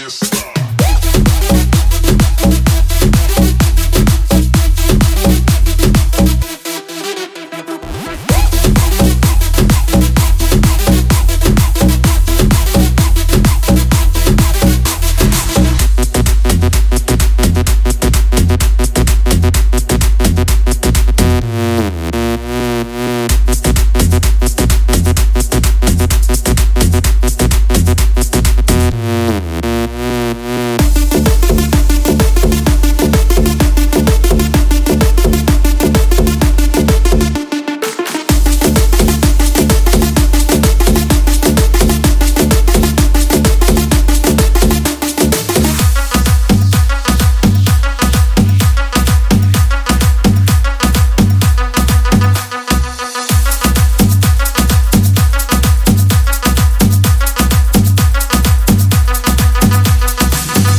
Fiesta.